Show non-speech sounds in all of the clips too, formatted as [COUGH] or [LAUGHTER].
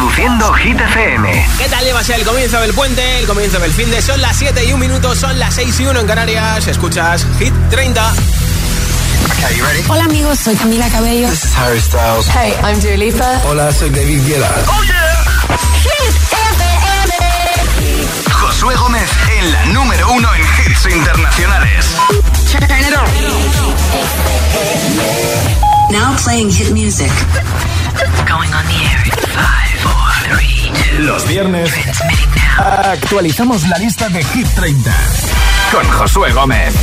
Reproduciendo Hit FM. ¿Qué tal llevas el comienzo del puente? El comienzo del fin de son las 7 y 1 minuto, son las 6 y 1 en Canarias. Escuchas Hit 30. Hola amigos, soy Camila Cabello. This is Harry Styles. Hey, I'm Dua Lipa. Hola, soy David Guetta. Oh yeah. Hit FM. Josué Gómez en la número uno en hits internacionales. Now playing hit music. Going on the air in five, four, three, two. Los viernes actualizamos la lista de Hit 30 con Josué Gómez.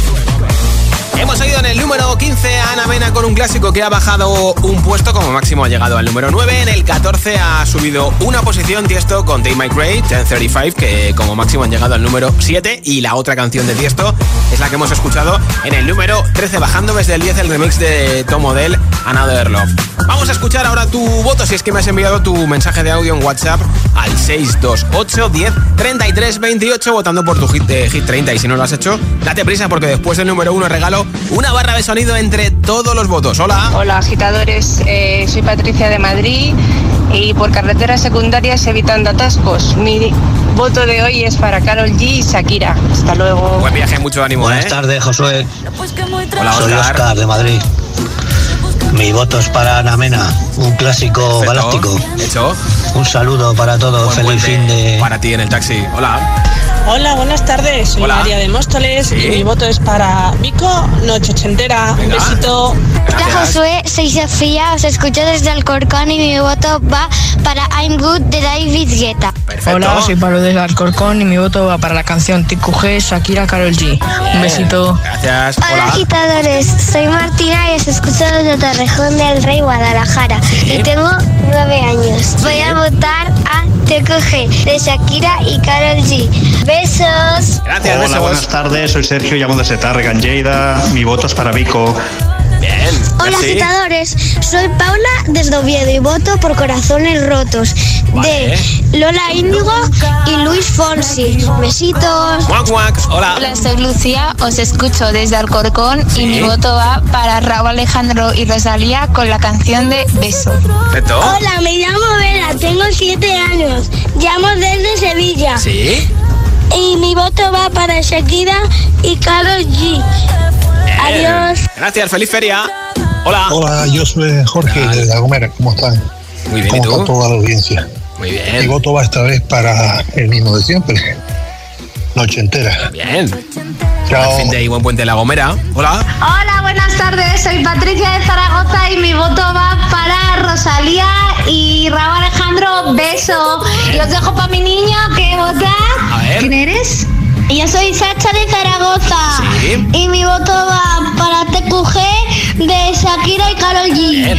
Hemos oído en el número 15 a Ana Mena con un clásico que ha bajado un puesto, como máximo ha llegado al número 9. En el 14 ha subido una posición Tiesto con Day My Gray, 1035, que como máximo han llegado al número 7. Y la otra canción de Tiesto es la que hemos escuchado en el número 13, bajando desde el 10 el remix de Tom Model, Another Love. Vamos a escuchar ahora tu voto si es que me has enviado tu mensaje de audio en WhatsApp al 628 10 33 28 votando por tu hit de Hit 30. Y si no lo has hecho, date prisa porque después del número 1 regalo una barra de sonido entre todos los votos. Hola. Hola, agitadores. Eh, soy Patricia de Madrid y por carreteras secundarias evitando atascos. Mi voto de hoy es para Carol G y Shakira. Hasta luego. Buen viaje, mucho ánimo. Buenas ¿eh? tardes, Josué. Hola, Soy Oscar de Madrid. Mi voto es para Ana Mena, un clásico Perfecto. galáctico. Hecho. Un saludo para todos, Buen feliz fin de... Para ti en el taxi. Hola. Hola, buenas tardes. Soy Hola. María de Móstoles Sí. y mi voto es para Vico, Noche Ochentera. Un besito. Hola Josué, soy Sofía, os escucho desde Alcorcón y mi voto va para I'm Good de David Guetta. Perfecto. Hola, soy Pablo del Alcorcón y mi voto va para la canción TQG Shakira Carol G. Un besito. Gracias. Hola Hola. agitadores, soy Martina y os escucho desde Torrejón del Rey, Guadalajara. Y tengo nueve años. Voy a votar a TQG de Shakira y Carol G. Besos. Gracias, Hola, besos. buenas tardes. Soy Sergio, llamo desde Targan, Lleida. Mi voto es para Vico. Bien. Hola agitadores, soy Paula desde Oviedo y voto por Corazones Rotos Vale. de Lola Índigo y Luis Fonsi. Besitos. Guac, guac. Hola. Hola, soy Lucía, os escucho desde Alcorcón Sí. y mi voto va para Raúl Alejandro y Rosalía con la canción de Beso. Hola, me llamo Vera, tengo siete años. Llamo desde Sevilla. Sí. Y mi voto va para Shakira y Karol G. Adiós. Gracias, feliz feria. Hola. Hola, yo soy Jorge de La Gomera, ¿cómo están? Muy bien, ¿y ¿Cómo tú? está toda la audiencia? Muy Mi bien. voto va esta vez para el mismo de siempre, Noche entera. Bien. Chao. Fin de y buen puente de la Gomera. Hola. Hola, buenas tardes. Soy Patricia de Zaragoza y mi voto va para Rosalía y Raúl Alejandro. Beso. Y os dejo para mi niño que vota. A ver. ¿Quién eres? Yo soy Sacha de Zaragoza. Sí. Y mi voto va para TQG de Shakira y Karol G.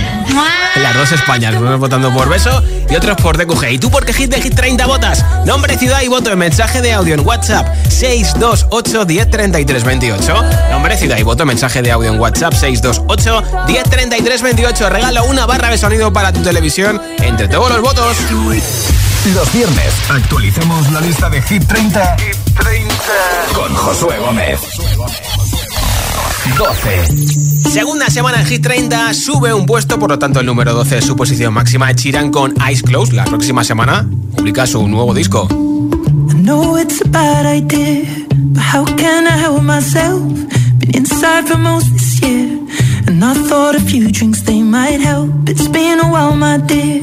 Las dos Españas, unos votando por beso y otros por DQG. ¿Y tú por qué hit de hit 30 votas? Nombre, ciudad y voto en mensaje de audio en WhatsApp 628 10 33 28. Nombre, ciudad y voto en mensaje de audio en WhatsApp 628 10 33 28. Regalo una barra de sonido para tu televisión entre todos los votos. Los viernes actualizamos la lista de Hit 30 Con Josué Gómez. 12. Segunda semana en Hit 30 sube un puesto, por lo tanto el número 12 es su posición máxima. Chiran con Eyes Closed. La próxima semana publica su nuevo disco. I know it's a bad idea, but how can I help myself? Been inside for most this year, and I thought a few drinks they might help. It's been a while, my dear,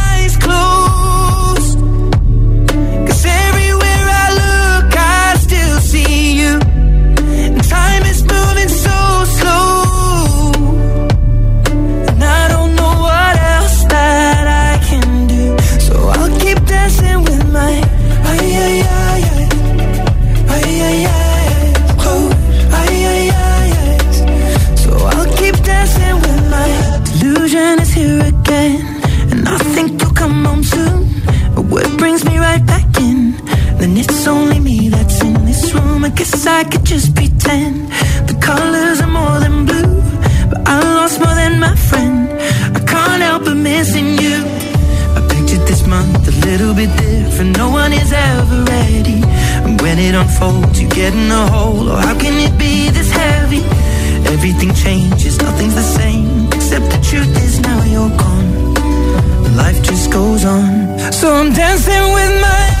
No one is ever ready. And when it unfolds, you get in a hole. Oh, how can it be this heavy? Everything changes, nothing's the same. Except the truth is now you're gone. Life just goes on. So I'm dancing with my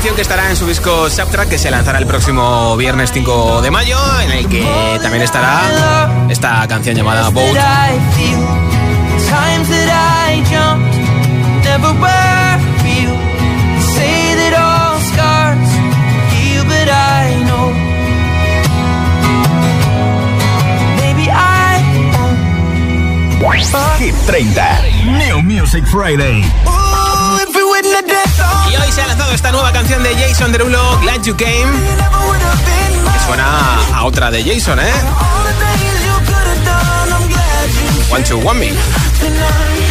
canción que estará en su disco Subtrack que se lanzará el próximo viernes 5 de mayo, en el que también estará esta canción llamada Boat. that I feel, times that canción de Derulo, Glad You Came, que suena a otra de Jason, ¿eh? One to One Me.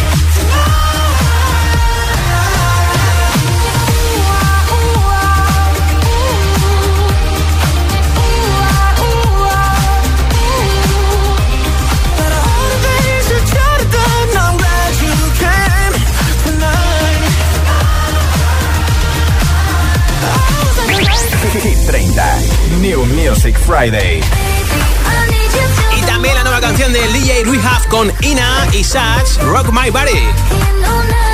Hit 30. New Music Friday. Y también la nueva canción del DJ Rehab con Ina y Sax, Rock My Body.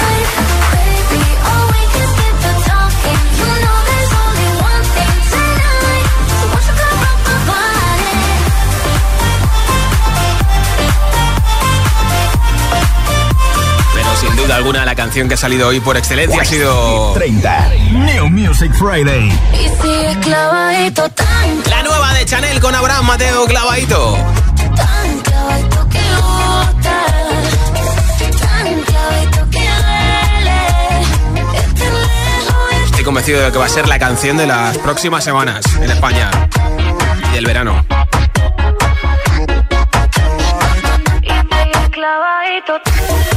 Duda alguna la canción que ha salido hoy por excelencia ha sido 30. New Music Friday. La nueva de Chanel con Abraham Mateo Clavadito. y Estoy convencido de que va a ser la canción de las próximas semanas en España y del verano. clavadito.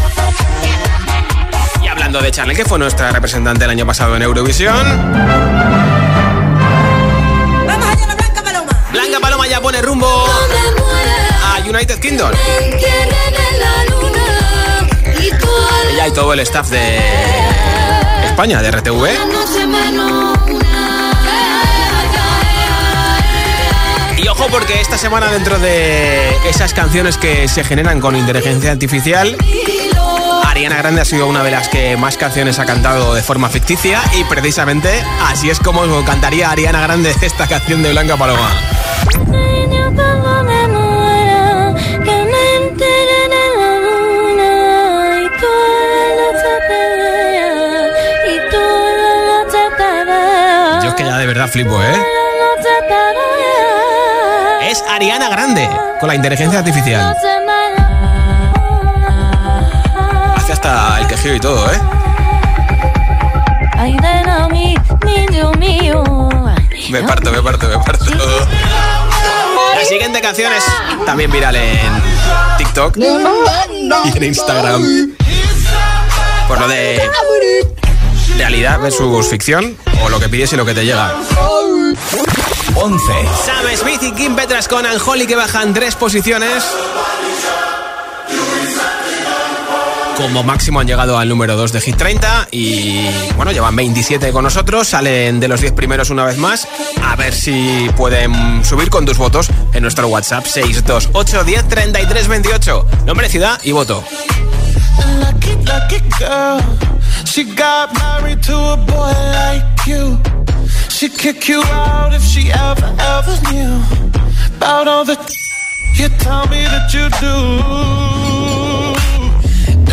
Hablando de Chanel, que fue nuestra representante el año pasado en Eurovisión. Vamos allá, la Blanca Paloma. Blanca Paloma ya pone rumbo a United Kingdom. Ella y todo el staff de España, de RTV. Y ojo porque esta semana dentro de esas canciones que se generan con inteligencia artificial, Ariana Grande ha sido una de las que más canciones ha cantado de forma ficticia y precisamente así es como cantaría Ariana Grande [LAUGHS] esta canción de Blanca Paloma. Yo es que ya de verdad flipo, ¿eh? Es Ariana Grande con la inteligencia artificial. Y todo, ¿eh? Me parto, me parto, me parto. La siguiente canción es también viral en TikTok y en Instagram. Por lo de realidad versus ficción o lo que pides y lo que te llega. 11. Sam Smith y Kim Petras con Anjoli que bajan tres posiciones. Como máximo han llegado al número 2 de Hit 30 y bueno, llevan 27 con nosotros, salen de los 10 primeros una vez más. A ver si pueden subir con tus votos en nuestro WhatsApp 628 10 33 28. Nombre, ciudad y voto.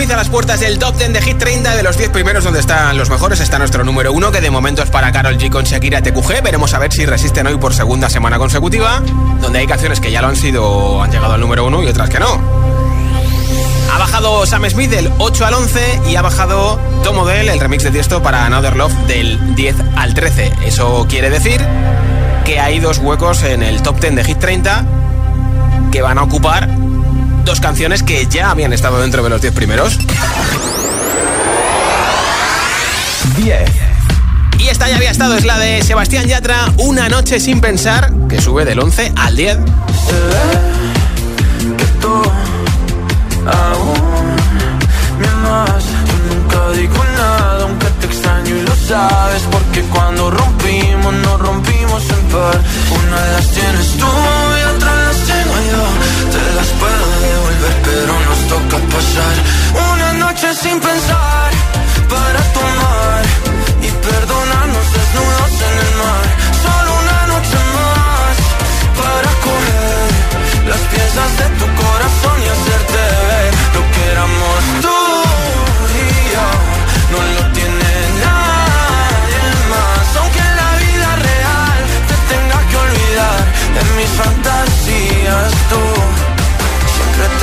Smith a las puertas del top 10 de Hit 30 de los 10 primeros donde están los mejores. Está nuestro número 1 que de momento es para Carol G con Shakira TQG. Veremos a ver si resisten hoy por segunda semana consecutiva. Donde hay canciones que ya lo han sido, han llegado al número 1 y otras que no. Ha bajado Sam Smith del 8 al 11 y ha bajado Tom Odell, el remix de Tiesto para Another Love del 10 al 13. Eso quiere decir que hay dos huecos en el top 10 de Hit 30 que van a ocupar dos canciones que ya habían estado dentro de los 10 primeros. 10. Y esta ya había estado, es la de Sebastián Yatra, Una noche sin pensar, que sube del 11 al 10. que tú aún me amas. Yo nunca digo nada, aunque te extraño y lo sabes. Porque cuando rompimos, nos rompimos en par. Una las tienes tú y otra las tengo yo. Te las puedo devolver, pero nos toca pasar una noche sin pensar para tomar y perdonarnos desnudos en el mar. Solo una noche más para coger las piezas de tu corazón y hacerte ver lo que éramos tú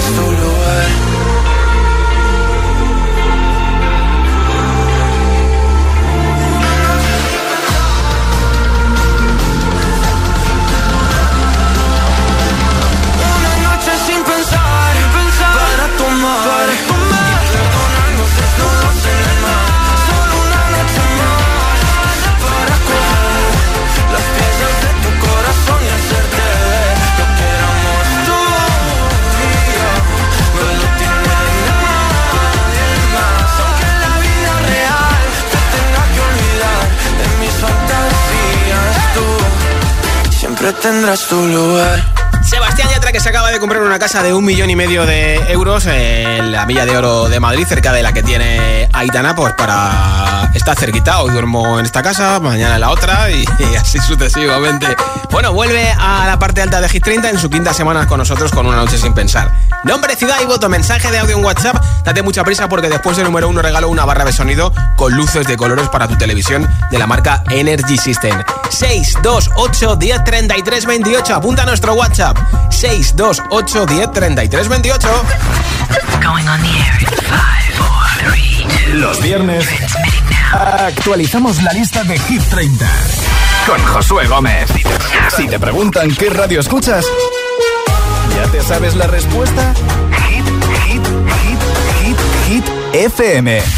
tu lugar. Tendrás tu lugar. Sebastián Yatra que se acaba de comprar una casa de un millón y medio de euros en la Villa de Oro de Madrid, cerca de la que tiene Aitana, pues para estar cerquita. Hoy duermo en esta casa, mañana en la otra y, [LAUGHS] así sucesivamente. Bueno, vuelve a la parte alta de Hit 30 en su quinta semana con nosotros con una noche sin pensar. Nombre, ciudad y voto, mensaje de audio en WhatsApp. Date mucha prisa porque después del número uno regalo una barra de sonido con luces de colores para tu televisión de la marca Energy System. 628 10 33 28. Apunta a nuestro WhatsApp. 628 10 33 28. Los viernes actualizamos la lista de Hit 30 con Josué Gómez. Si te preguntan qué radio escuchas, ¿ya te sabes la respuesta? Hit, hit, hit, hit, hit, FM.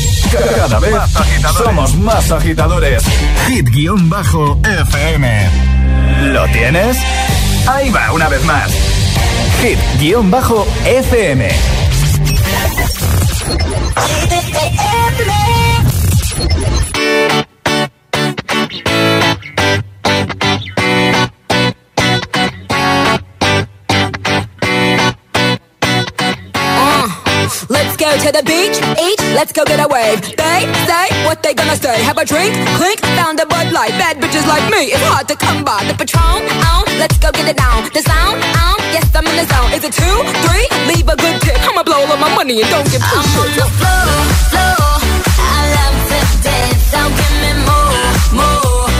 Cada vez somos más agitadores. Hit-FM. ¿Lo tienes? Ahí va, una vez más. Hit-FM. Let's go get a wave. They say what they gonna say. Have a drink, clink, found a Bud Light. Bad bitches like me, it's hard to come by. The Patron, on, let's go get it down. The sound, on, yes I'm in the zone. Is it two, three? Leave a good tip. I'ma blow all of my money and don't get pushed. I'm on the floor, floor. I love to dance, so give me more, more.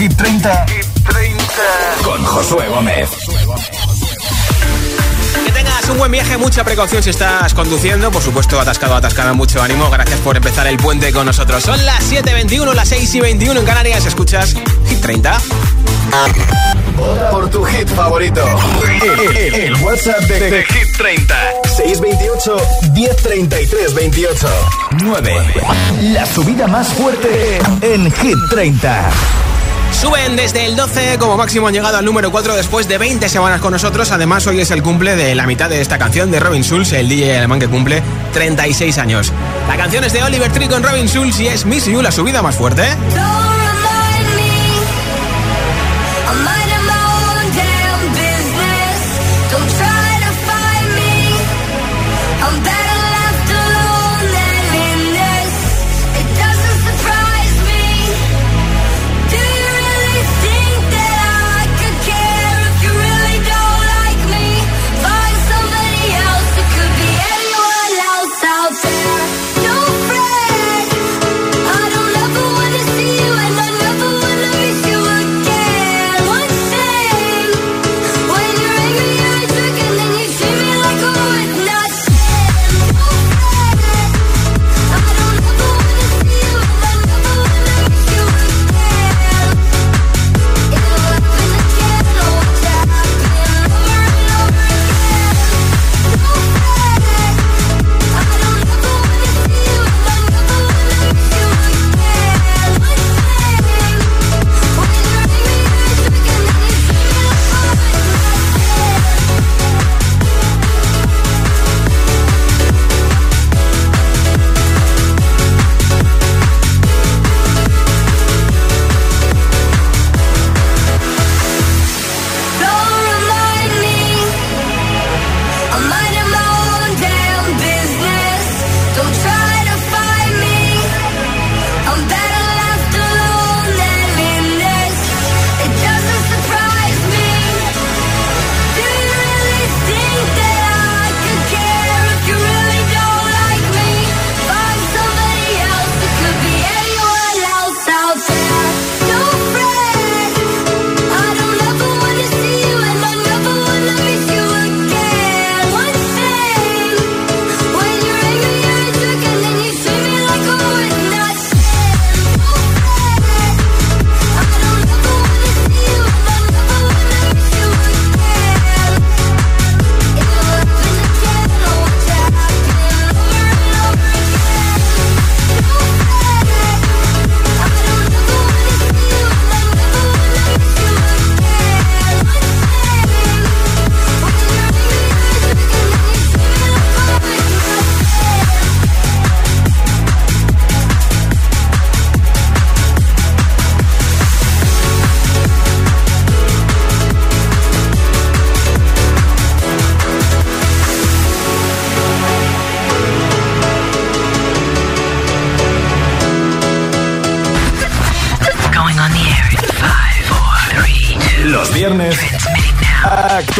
Lista de Hit 30, con Josué Gómez. Que tengas un buen viaje, mucha precaución si estás conduciendo. Por supuesto, atascado, atascada, mucho ánimo. Gracias por empezar el puente con nosotros. Son las 7.21, las 6 y 21 en Canarias. Escuchas Hit 30. Vota por tu hit favorito. El, el- el WhatsApp de, de Hit 30. 628 1033 28. 9. La subida más fuerte en Hit 30. Suben desde el 12, como máximo han llegado al número 4 después de 20 semanas con nosotros. Además, hoy es el cumple de la mitad de esta canción de Robin Schulz, el DJ alemán que cumple 36 años. La canción es de Oliver Tree con Robin Schulz y es Miss You, la subida más fuerte.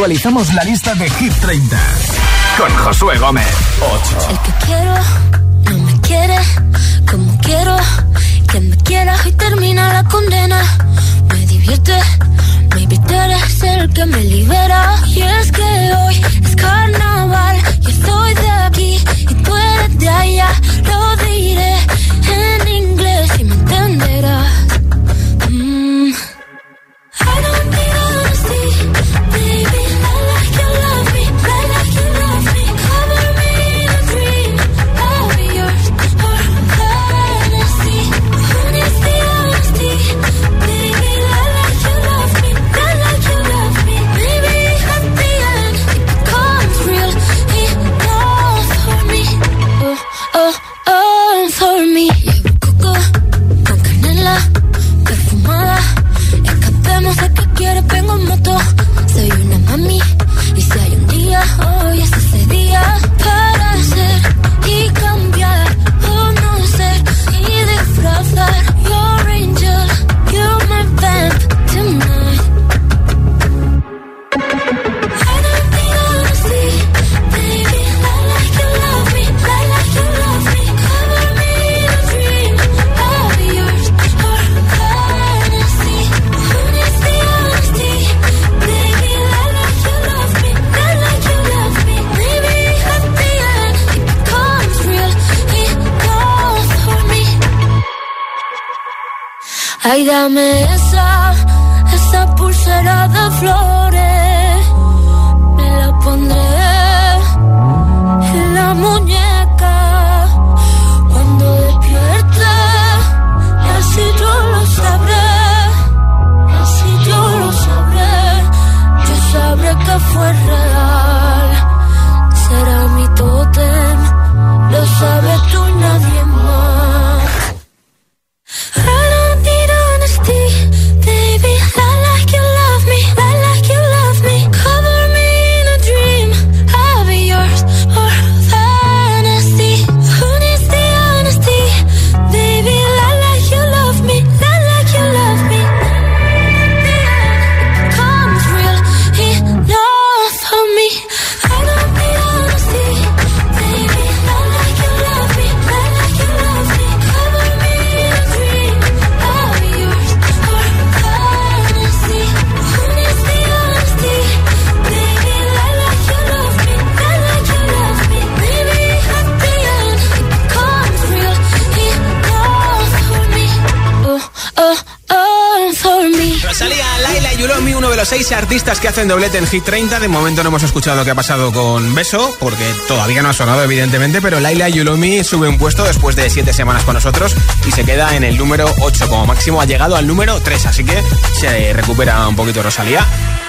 Actualizamos la lista de Hit 30 con Josué Gómez. 8. El que quiero no me quiere como quiero que me quieras y termina la condena. Me divierte, tú eres el que me libera. artistas que hacen doblete en Hit 30. De momento no hemos escuchado qué ha pasado con Beso, porque todavía no ha sonado, evidentemente. Pero Laila Yulomi sube un puesto después de 7 semanas con nosotros y se queda en el número 8. Como máximo ha llegado al número 3, así que se recupera un poquito Rosalía.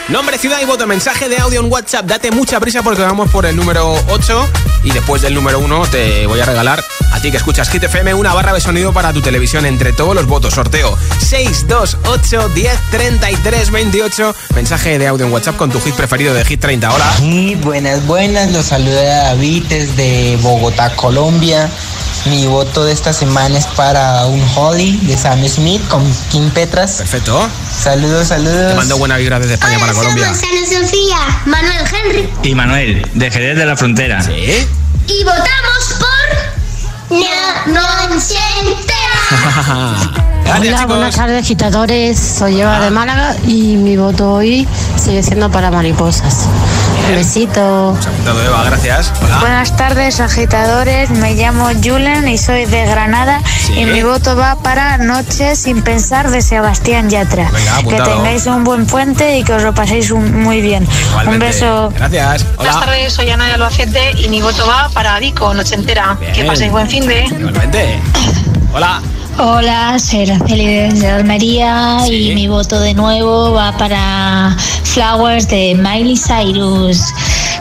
Nombre, ciudad y voto. Mensaje de audio en WhatsApp. Date mucha prisa porque vamos por el número 8. Y después del número 1 te voy a regalar a ti que escuchas Hit FM una barra de sonido para tu televisión entre todos los votos. Sorteo 628 10 33 28. Mensaje de audio en WhatsApp con tu hit preferido de Hit 30. Hola. Sí, buenas, buenas. Los saluda David desde Bogotá, Colombia. Mi voto de esta semana es para un Holly de Sam Smith con Kim Petras. Perfecto. Saludos, saludos. Te mando buena vibra desde España para Colombia. Ana Sofía, Manuel Henry. Y Manuel, de Jerez de la Frontera. ¿Sí? Y votamos por. No, no se entera. Hola, buenas tardes, agitadores. Soy Eva Ah. de Málaga y mi voto hoy sigue siendo para mariposas. Un besito. Eva, gracias. Hola. Buenas tardes, agitadores. Me llamo Julen y soy de Granada. Sí. Y mi voto va para Noche sin pensar de Sebastián Yatra. Venga, que tengáis un buen puente y que os lo paséis un- muy bien. Igualmente. Un beso. Gracias. Buenas Hola. tardes, soy Ana de Albacete y mi voto va para Vico, noche entera. Bien. Que paséis buen fin de. Igualmente. Hola. Hola, soy Araceli desde Almería y mi voto de nuevo va para Flowers de Miley Cyrus.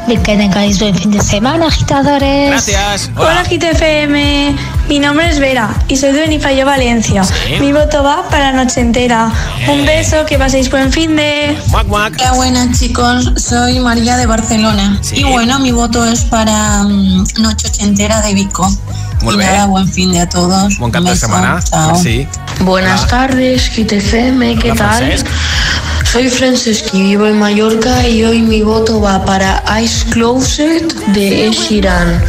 Que tengáis buen fin de semana, agitadores. Gracias. Hola, GTFM. Mi nombre es Vera y soy de Benifayo, Valencia. Mi voto va para Noche Entera. Un beso, que paséis buen fin de. Hola, buenas chicos. Soy María de Barcelona. Y bueno, mi voto es para mm, Noche Ochentera de Vico. Muy y bien. nada, buen fin de a todos. Buen canto de beso. semana. Chao. Sí. Buenas tardes, GTFM, ¿qué Hola, tal? Francesc. Soy Franceschi, vivo en Mallorca y hoy mi voto va para Ice Closet de Eshiran.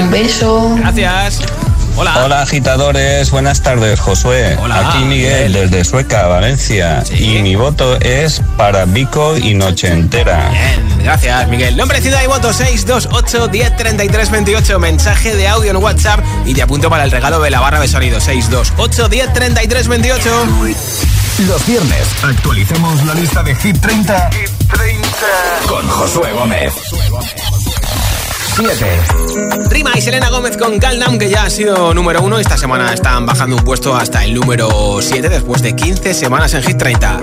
Un beso. Gracias. Hola. Hola agitadores, buenas tardes Josué. Hola, Aquí Miguel, Miguel. desde Sueca, Valencia. Y mi voto es para Vico y Noche Entera. Bien, gracias, Miguel. Nombre, ciudad y voto 628 10 33 28. Mensaje de audio en WhatsApp y te apunto para el regalo de la barra de sonido 628 10 33 28. Los viernes actualicemos la lista de Hit 30, con Josué Gómez. 7. Rima y Selena Gómez con Calm que ya ha sido número uno. Esta semana están bajando un puesto hasta el número 7 después de 15 semanas en Hit 30.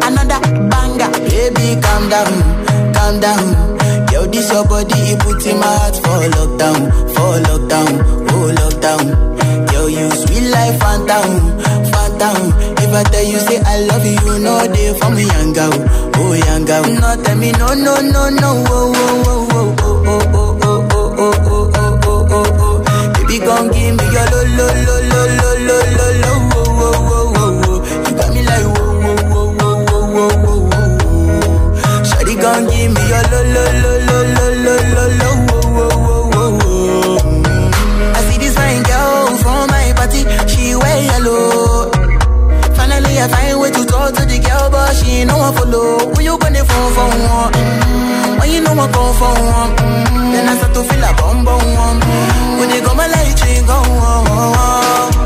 Another banger, baby, calm down, calm down. Yo, this your body, it puts in my heart for lockdown, for lockdown, oh lockdown. Yo, you sweet life, phantom, phantom. If I tell you say I love you, know they for me, girl, oh girl. No, tell me no, no, no, no, oh, oh, oh, oh, oh, oh, oh, oh, oh, oh, oh, oh, oh, oh. Baby, gon' give me your lo, lo, lo, lo, lo, lo, lo, lo, oh, oh, oh, oh, oh. Me like whoa. Shawty gon' give me your lo, lo, lo, lo, lo, lo, lo, lo, wear yellow. Finally, I find way to talk to the girl, but she ain't no one follow. Who you gonna phone for one? Mm. When you know I come for one, mm. then I start to feel a bum bum one. Mm. When they go my light, she go on. Yeah, I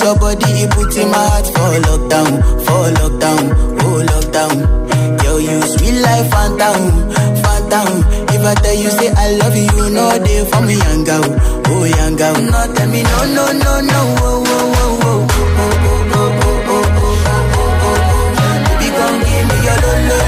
on your body, in my heart for lockdown, for lockdown, oh lockdown. Yo, you sweet life, phantom, phantom. If I tell you say I love you, you know they for me, young girl, oh young girl. No, tell me no, no, no, no, oh, oh, oh, oh, oh, oh, oh, oh, oh, oh, oh, oh, oh. Baby, gon' give me your lo, lo, lo, lo, lo,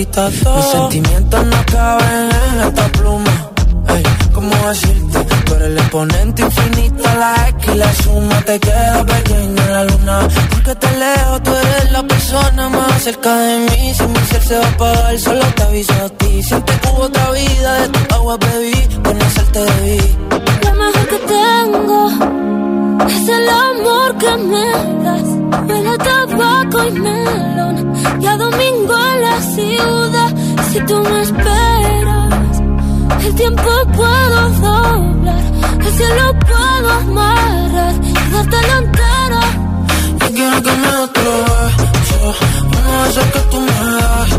Mis sentimientos no caben en esta pluma. ¿Cómo decirte? Tú el exponente infinito, la X y la suma te queda pequeña en la luna. Porque te leo, tú eres la persona más cerca de mí. Si mi ser se va a apagar, solo te aviso a ti. Siente que hubo otra vida, de tu agua bebí, conocerte debí. Lo mejor que tengo es el amor que me das. Huele a tabaco y melón, y a domingo en la ciudad. Si tú me esperas el tiempo puedo doblar, el cielo puedo amarrar y darte la entera. Yo quiero que me otro beso, uno de que tú me das.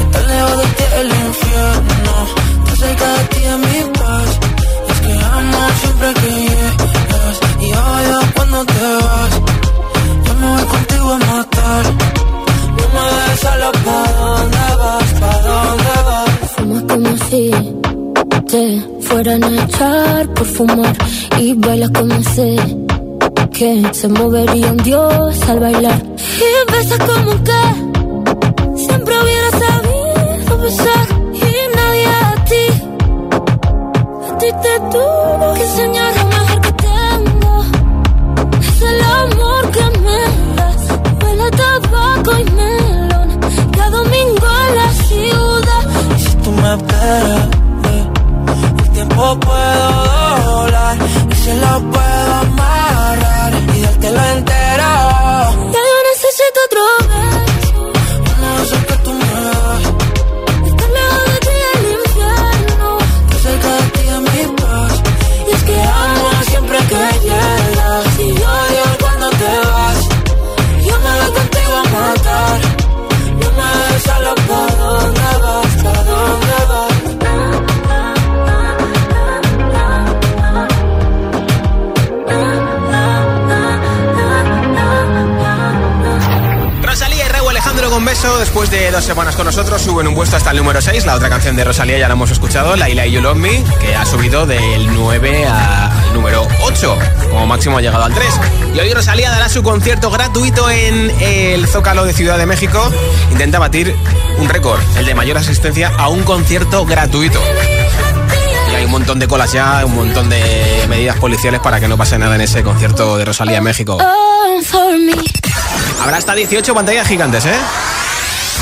Estar lejos de ti el infierno, estar cerca de ti es mi paz. es que amo siempre que llegas y odio cuando te vas. Voy contigo a matar, no me dejes solo ¿pa' dónde vas? ¿Pa' dónde vas? Fumas como si te fueran a echar por fumar y bailas como sé que se movería un dios al bailar y besas como que siempre hubiera sabido besar y nadie a ti a ti te tuvo que enseñar tabaco y melón cada domingo en la ciudad y si tú me esperas tiempo puedo doblar y se lo puedo amarrar y dártelo entero. Ya yo necesito otro beso. Dos semanas con nosotros, suben un puesto hasta el número 6. La otra canción de Rosalía ya la hemos escuchado, Laila y You Love Me, que ha subido del 9 al número 8. Como máximo ha llegado al 3. Y hoy Rosalía dará su concierto gratuito en el Zócalo de Ciudad de México. Intenta batir un récord, el de mayor asistencia a un concierto gratuito. Y hay un montón de colas ya, un montón de medidas policiales para que no pase nada en ese concierto de Rosalía en México. Habrá hasta 18 pantallas gigantes, ¿eh?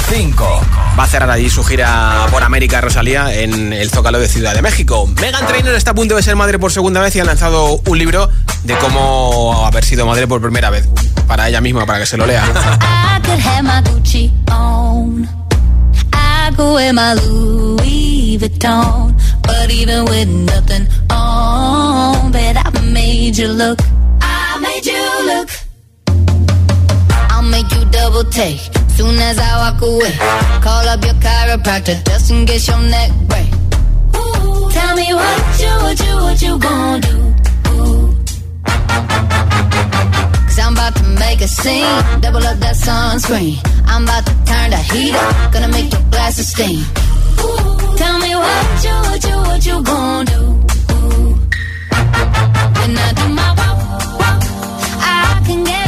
5. Va a cerrar allí su gira por América Rosalía en el Zócalo de Ciudad de México. Megan Trainor está a punto de ser madre por segunda vez y ha lanzado un libro de cómo haber sido madre por primera vez. Para ella misma, para que se lo lea. But even with nothing on, bet I made you look. I made you look. I'll make you double take. Soon as I walk away, call up your chiropractor just in case your neck break. Ooh, tell me what you, what you, what you gonna do? Cause I'm about to make a scene, double up that sunscreen. I'm about to turn the heat up, gonna make your glasses steam. Ooh, tell me what you, what you, what you gonna do? When I do my walk, walk, I can guarantee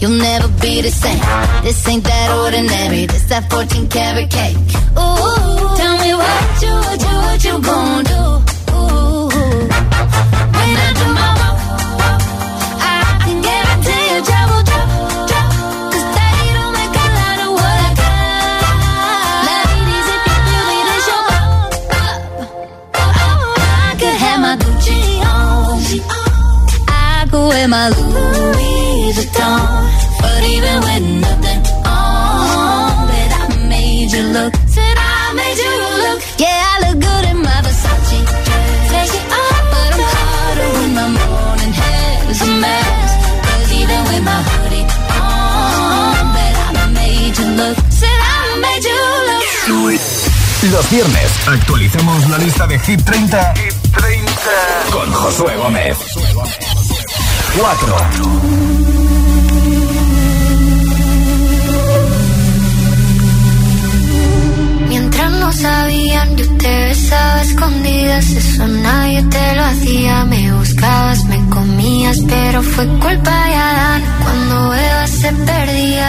you'll never be the same. This ain't that ordinary. This that 14 karat cake. Ooh, tell me what you, what you, what you gonna do? Ooh, when I do my walk, I can make a lot of what oh, I got. Bop. I could have my Gucci on. I could wear my Louis Los viernes actualicemos la lista de Hit 30, Hit 30. con Josué Gómez. 4. Mientras no sabían, yo te besaba escondidas. Eso nadie te lo hacía. Me buscabas, me comías, pero fue culpa de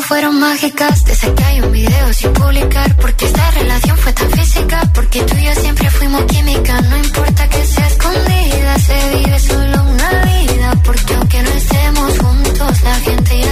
fueron mágicas, desde que hay un video sin publicar, porque esta relación fue tan física, porque tú y yo siempre fuimos química, no importa que sea escondida, se vive solo una vida, porque aunque no estemos juntos, la gente ya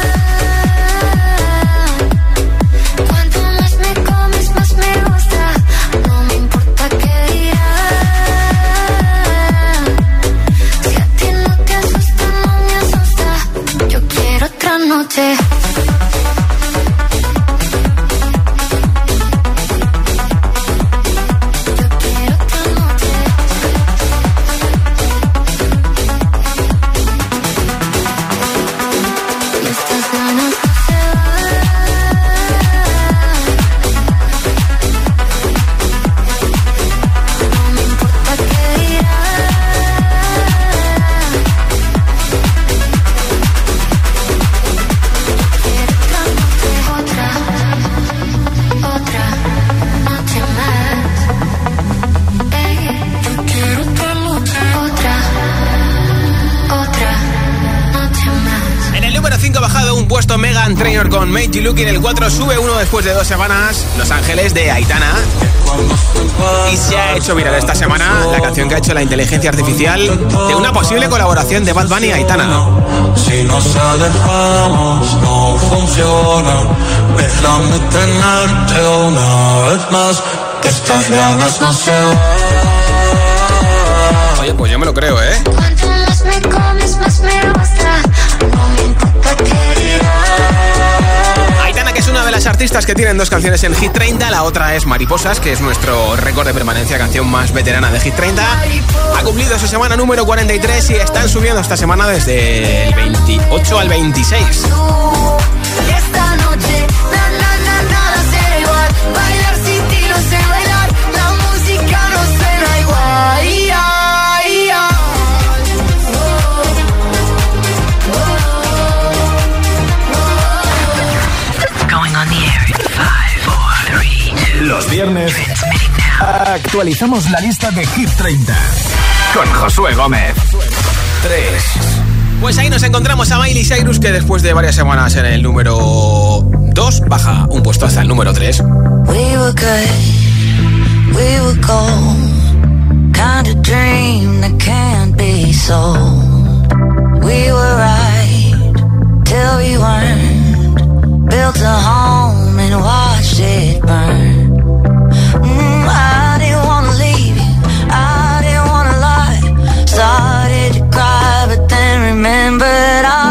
Look. En el 4 sube uno después de dos semanas. Los Ángeles de Aitana. Y se ha hecho viral esta semana la canción que ha hecho la inteligencia artificial de una posible colaboración de Bad Bunny y Aitana. Si nos alejamos no funciona Déjame tenerte una vez más Que estas ganas no se van Oye, pues yo me lo creo, ¿eh? Aitana, que es una de las artistas que tienen dos canciones en Hit 30, la otra es Mariposas, que es nuestro récord de permanencia, canción más veterana de Hit 30. Ha cumplido su semana número 43 y están subiendo esta semana desde el 28 al 26. Los viernes actualizamos la lista de Hit 30 con Josué Gómez. 3. Pues ahí nos encontramos a Miley Cyrus, que después de varias semanas en el número 2, baja un puesto hasta el número 3. We were good, we were gold. Kind of dream that can't be sold. We were right till we weren't. Built a home and watched it burn. Remembered I,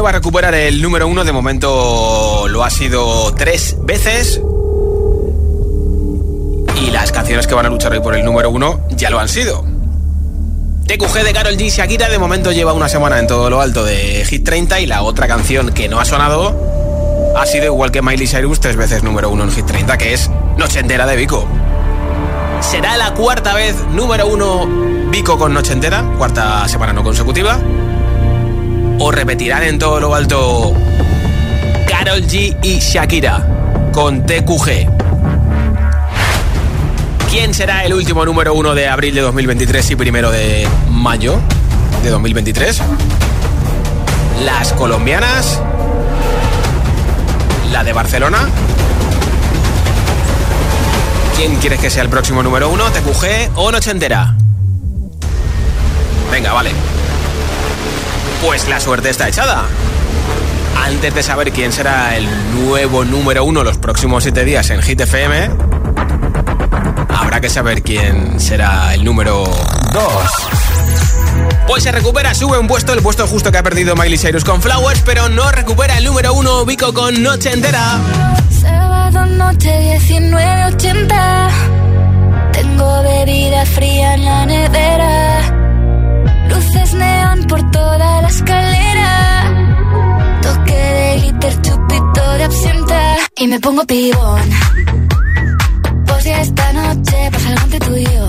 va a recuperar el número uno. De momento lo ha sido tres veces. Y las canciones que van a luchar hoy por el número uno ya lo han sido. TQG de Carol G Shakira de momento lleva una semana en todo lo alto de Hit 30 y la otra canción que no ha sonado ha sido igual que Miley Cyrus tres veces número uno en Hit 30, que es Noche Entera de Vico. ¿Será la cuarta vez número uno Vico con Noche Entera? Cuarta semana no consecutiva. ¿O repetirán en todo lo alto Carol G y Shakira con TQG? ¿Quién será el último número uno de abril de 2023 y primero de mayo de 2023? ¿Las colombianas? ¿La de Barcelona? ¿Quién quieres que sea el próximo número uno? ¿TQG o Noche Entera? Venga, vale. Pues la suerte está echada. Antes de saber quién será el nuevo número uno los próximos siete días en Hit FM, habrá que saber quién será el número 2. Pues se recupera, sube un puesto, el puesto justo que ha perdido Miley Cyrus con Flowers, pero no recupera el número uno Vico con Noche Entera. Sábado noche 19.80 Tengo bebida fría en la nevera Luces neón por toda la escalera. Toque de glitter, chupito de absenta. Y me pongo pibón. Pues ya esta noche pasa algo entre tú y yo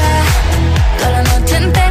noche entera.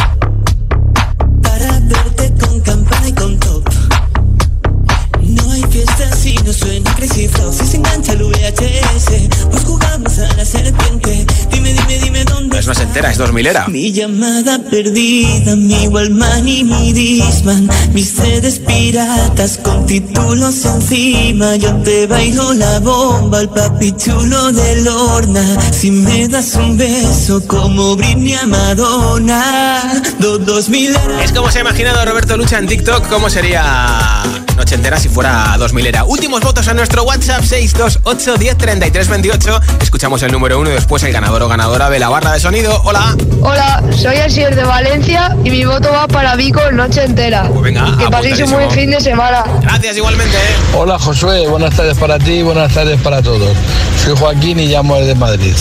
No es Nochentera, es 2000 era. Mi llamada perdida, mi Wallman y mi Disman, mis sedes piratas con títulos encima. Yo te bailo la bomba, el papi chulo de Lorna. Si me das un beso como Britney a Madonna, do, dos mil Es como se ha imaginado Roberto Lucha en TikTok cómo sería Nochentera si fuera 2000 era. Últimos votos a nuestro WhatsApp 628 10 33 28. Escuchamos el número uno y después el ganador o ganadora de la barra de sonido. Hola. Hola, soy Asier de Valencia y mi voto va para Vico noche entera. Pues venga, que paséis un buen fin de semana. Gracias igualmente. Hola Josué, buenas tardes para ti y buenas tardes para todos. Soy Joaquín y llamo desde Madrid.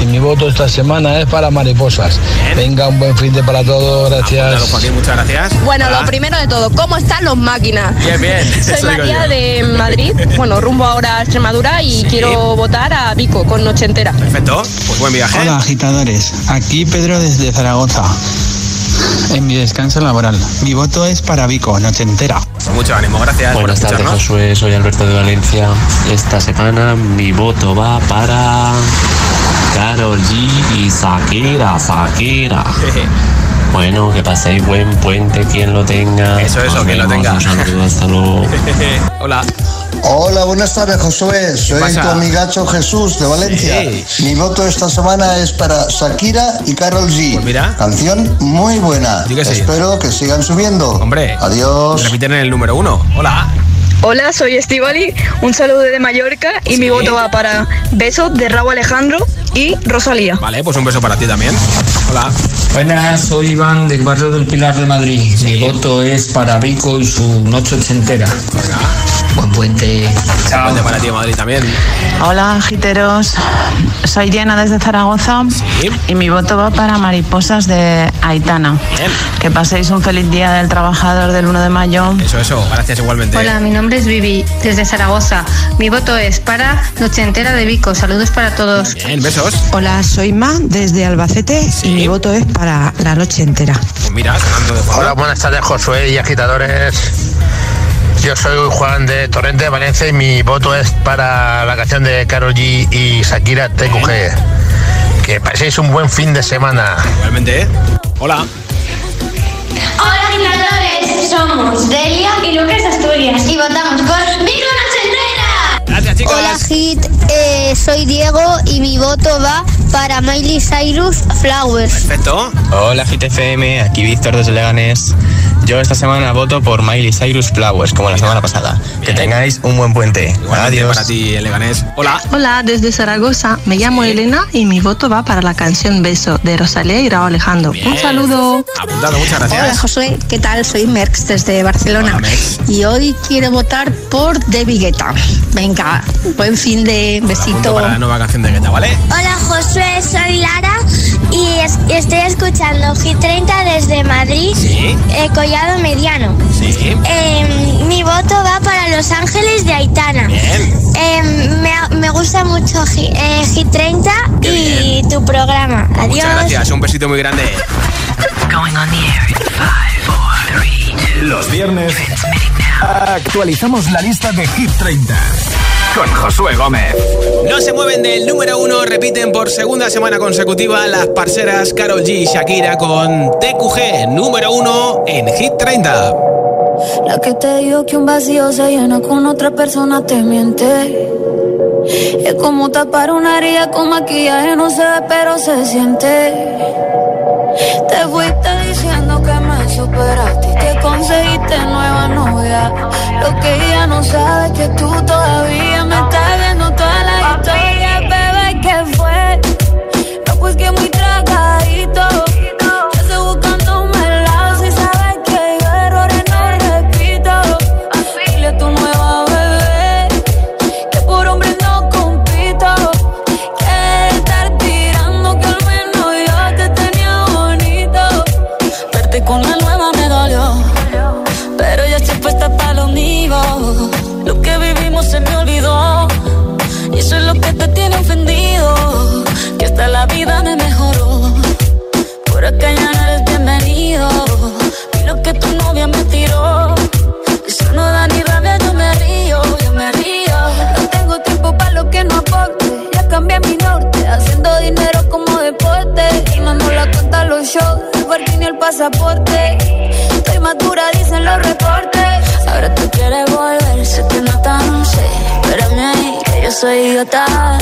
Y mi voto esta semana es para mariposas. Venga, un buen fin de para todos, gracias. Joaquín, muchas gracias. Bueno, Hola. lo primero de todo, ¿cómo están los máquinas? Bien, bien. [LAUGHS] Soy María yo. de Madrid, bueno, rumbo ahora a Extremadura y quiero votar a Vico con noche entera. Perfecto, pues buen viaje. Hola agitadores, aquí Pedro desde Zaragoza. En mi descanso laboral. Mi voto es para Vico, noche entera. Mucho ánimo, gracias Buenas por tardes. Josué. Soy Alberto de Valencia. Esta semana mi voto va para Carol G y Shakira, Shakira. Bueno, que paséis buen puente quien lo tenga. Eso, eso, quien lo tenga. Un saludo, hasta luego. [LAUGHS] Hola. Hola, buenas tardes, Josué. Soy pasa? tu amigacho Jesús de Valencia. Mi voto esta semana es para Shakira y Carol G. mira. Canción muy buena. Que sí. Espero que sigan subiendo. Hombre. Adiós. Repiten en el número uno. Hola. Hola, soy Estivali, un saludo de Mallorca y mi voto va para Beso de Raúl Alejandro y Rosalía. Vale, pues un beso para ti también. Hola. Buenas, soy Iván del barrio del Pilar de Madrid. Mi voto es para Vico y su noche ochentera. Buen puente. Chao. Puente para ti, Madrid también. Hola, giteros. Soy Diana desde Zaragoza y mi voto va para Mariposas de Aitana. Que paséis un feliz día del trabajador del 1 de mayo. Eso, eso. Gracias igualmente. Hola, mi nombre es Vivi, desde Zaragoza. Mi voto es para Noche Entera de Vico. Saludos para todos. Bien, besos. Hola, soy Ma desde Albacete y mi voto es para la noche entera. Pues mira, de. Hola, buenas tardes, Josué y agitadores. Yo soy Juan de Torrente de Valencia y mi voto es para la canción de Karol G y Shakira TQG. Que paséis un buen fin de semana. Igualmente, ¿eh? Hola. Hola, agitadores. Somos Delia y Lucas de Asturias. Y votamos por Vigo. Gracias, chicos. Hola, Hit. Eh, soy Diego y mi voto va para Miley Cyrus Flowers. Perfecto. Hola GTFM, aquí Víctor desde Leganés. Yo esta semana voto por Miley Cyrus Flowers, como la semana pasada. Que tengáis un buen puente. Adiós. Para ti, Leganés. Hola. Hola, desde Zaragoza. Me llamo Elena y mi voto va para la canción Beso de Rosalía y Raúl Alejandro. Un saludo. Apuntado, muchas gracias. Hola Josué, ¿qué tal? Soy Merx desde Barcelona y hoy quiero votar por David Guetta. Venga, buen fin de besito. Para la nueva canción de Guetta, ¿vale? Hola Josué, soy Lara y es- estoy escuchando Hit 30 desde Madrid, eh, Collado Mediano. Sí. Eh, mi voto va para Los Ángeles de Aitana. Eh, me, me gusta mucho Hit, eh, Hit 30 y tu programa. Adiós. Muchas gracias, un besito muy grande. Going on the air in five, four, three, two. Los viernes actualizamos la lista de Hit 30 con Josué Gómez. No se mueven del número uno, repiten por segunda semana consecutiva las parceras Carol G y Shakira con TQG, número uno en Hit 30. La que te dijo que un vacío se llena con otra persona te miente. Es como tapar una herida con maquillaje, no se ve, pero se siente. Te fuiste diciendo que me superaste y te conseguiste nueva novia. Lo que ella no sabe es que tú todavía me estás viendo toda la historia, bebé, ¿qué fue? No, pues que muy tragadito. Se me olvidó. Y eso es lo que te tiene ofendido. Que hasta la vida me mejoró. Por acá ya no eres bienvenido. Y lo que tu novia me tiró. Eso no da ni rabia, yo me río, yo me río. No tengo tiempo para lo que no aporte. Ya cambié mi norte, haciendo dinero como deporte. Y no nos la cuenta los shows, el parking y el pasaporte. Estoy madura, dicen los reportes. Ahora tú quieres volver, sé que no tan sé. Espérame ahí, que yo soy idiota.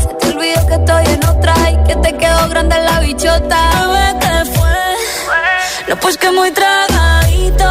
Se te olvidó que estoy en otra y que te quedó grande la bichota. ¿qué fue? No, pues que muy tragadito.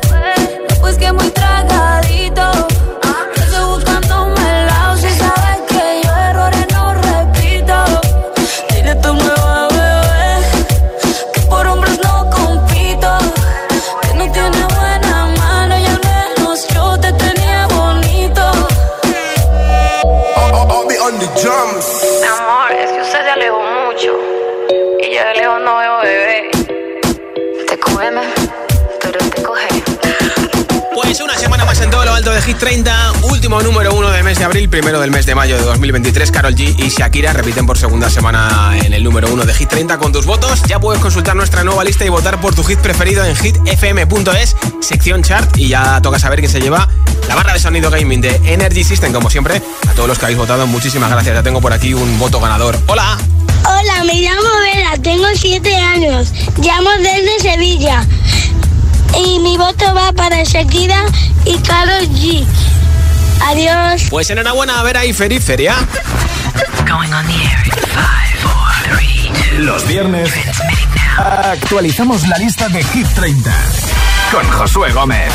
No, pues que muy tragadito. Yo estoy buscándome el lado si sabes que yo errores no repito. Dile tu nueva bebé que por hombres no compito. Que no tiene buena mano y al menos yo te tenía bonito. Mi amor, alto de Hit 30, último número uno del mes de abril, primero del mes de mayo de 2023. Carol G y Shakira repiten por segunda semana en el número uno de Hit 30 con tus votos. Ya puedes consultar nuestra nueva lista y votar por tu hit preferido en hitfm.es, sección chart. Y ya toca saber quién se lleva la barra de sonido gaming de Energy System, como siempre. A todos los que habéis votado, muchísimas gracias. Ya tengo por aquí un voto ganador. Hola. Hola, me llamo Vera, tengo 7 años. Llamo desde Sevilla. Y mi voto va para Shakira y Karol G. Adiós. Pues enhorabuena, Vera y feliz feria. Two. Los viernes actualizamos la lista de Hit 30 con Josué Gómez.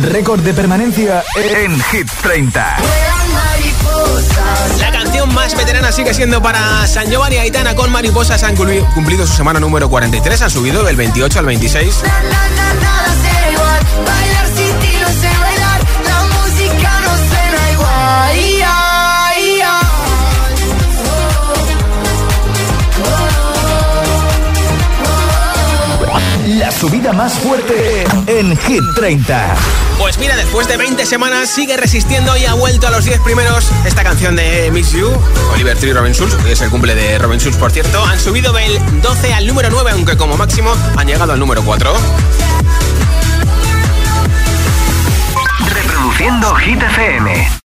Récord de permanencia en Hit 30. La canción más veterana sigue siendo para San Giovanni y Aitana con Mariposas. Han cumplido su semana número 43, han subido del 28 al 26. Nada será igual, bailar sin ti no sé la subida más fuerte en Hit 30. Pues mira, después de 20 semanas sigue resistiendo y ha vuelto a los 10 primeros esta canción de Miss You, Oliver Tree y Robin Schulz, que es el cumple de Robin Schulz, por cierto. Han subido del 12 al número 9, aunque como máximo han llegado al número 4. Reproduciendo Hit FM.